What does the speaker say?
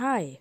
Hi